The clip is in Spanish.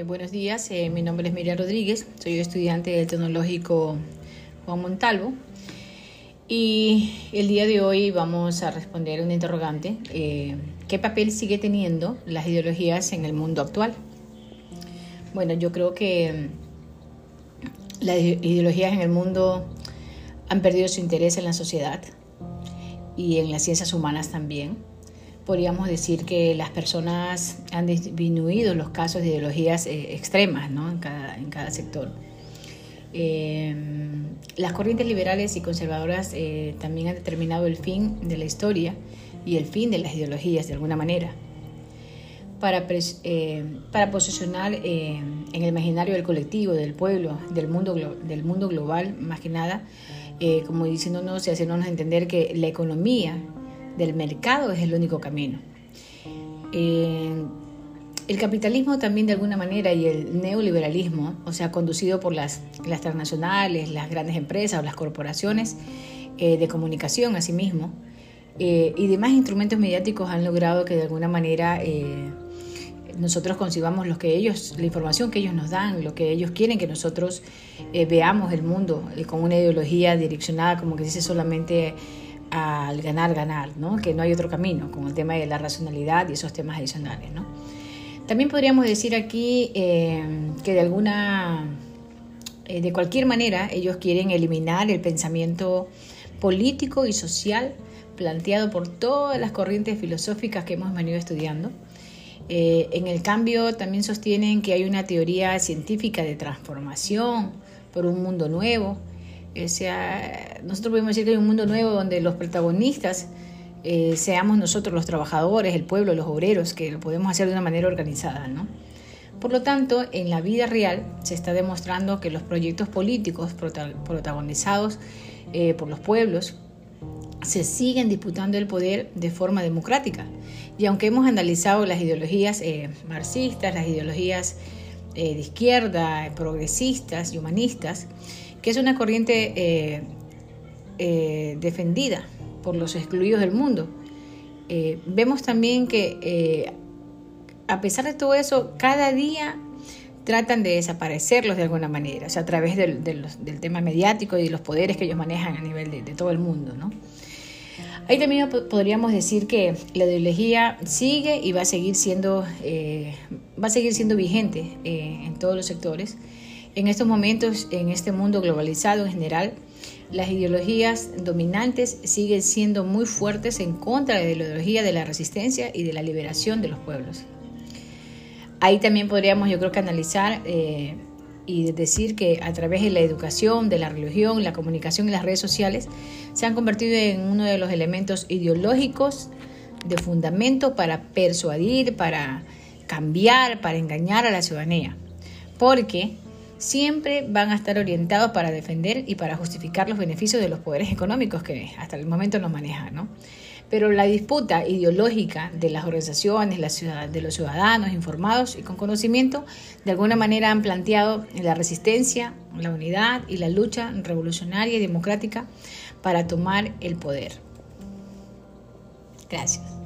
Eh, buenos días, eh, mi nombre es Miriam Rodríguez, soy estudiante del Tecnológico Juan Montalvo y el día de hoy vamos a responder un interrogante, eh, ¿qué papel sigue teniendo las ideologías en el mundo actual? Bueno, yo creo que las ideologías en el mundo han perdido su interés en la sociedad y en las ciencias humanas también podríamos decir que las personas han disminuido los casos de ideologías eh, extremas ¿no? en, cada, en cada sector. Eh, las corrientes liberales y conservadoras eh, también han determinado el fin de la historia y el fin de las ideologías de alguna manera. Para, para posicionar en el imaginario del colectivo, del pueblo, del mundo, del mundo global, más que nada, como diciéndonos y haciéndonos entender que la economía del mercado es el único camino. Eh, el capitalismo también de alguna manera y el neoliberalismo, o sea, conducido por las, las transnacionales, las grandes empresas o las corporaciones eh, de comunicación asimismo, eh, y demás instrumentos mediáticos han logrado que de alguna manera nosotros concibamos lo que ellos, la información que ellos nos dan, lo que ellos quieren que nosotros veamos el mundo con una ideología direccionada, como que dice solamente al ganar, ganar, ¿no? que no hay otro camino con el tema de la racionalidad y esos temas adicionales. ¿no? También podríamos decir aquí eh, que de alguna, eh, de cualquier manera, ellos quieren eliminar el pensamiento político y social planteado por todas las corrientes filosóficas que hemos venido estudiando. Eh, en el cambio, también sostienen que hay una teoría científica de transformación por un mundo nuevo, o sea, nosotros podemos decir que hay un mundo nuevo donde los protagonistas eh, seamos nosotros los trabajadores, el pueblo, los obreros, que lo podemos hacer de una manera organizada, ¿no? Por lo tanto, en la vida real se está demostrando que los proyectos políticos protagonizados eh, por los pueblos se siguen disputando el poder de forma democrática. Y aunque hemos analizado las ideologías eh, marxistas, las ideologías de izquierda, progresistas y humanistas, que es una corriente eh, eh, defendida por los excluidos del mundo. Eh, vemos también que a pesar de todo eso, cada día tratan de desaparecerlos de alguna manera, o sea, a través del, tema mediático y de los poderes que ellos manejan a nivel de, todo el mundo, ¿no? Ahí también podríamos decir que la ideología sigue y va a seguir siendo, va a seguir siendo vigente en todos los sectores. En estos momentos, en este mundo globalizado en general, las ideologías dominantes siguen siendo muy fuertes en contra de la ideología de la resistencia y de la liberación de los pueblos. Ahí también podríamos, yo creo que analizar eh, y decir que a través de la educación, de la religión, la comunicación y las redes sociales, se han convertido en uno de los elementos ideológicos de fundamento para persuadir, para cambiar, para engañar a la ciudadanía. Porque siempre van a estar orientados para defender y para justificar los beneficios de los poderes económicos que hasta el momento nos manejan, ¿no? Pero la disputa ideológica de las organizaciones, de los ciudadanos informados y con conocimiento, de alguna manera han planteado la resistencia, la unidad y la lucha revolucionaria y democrática para tomar el poder. Gracias.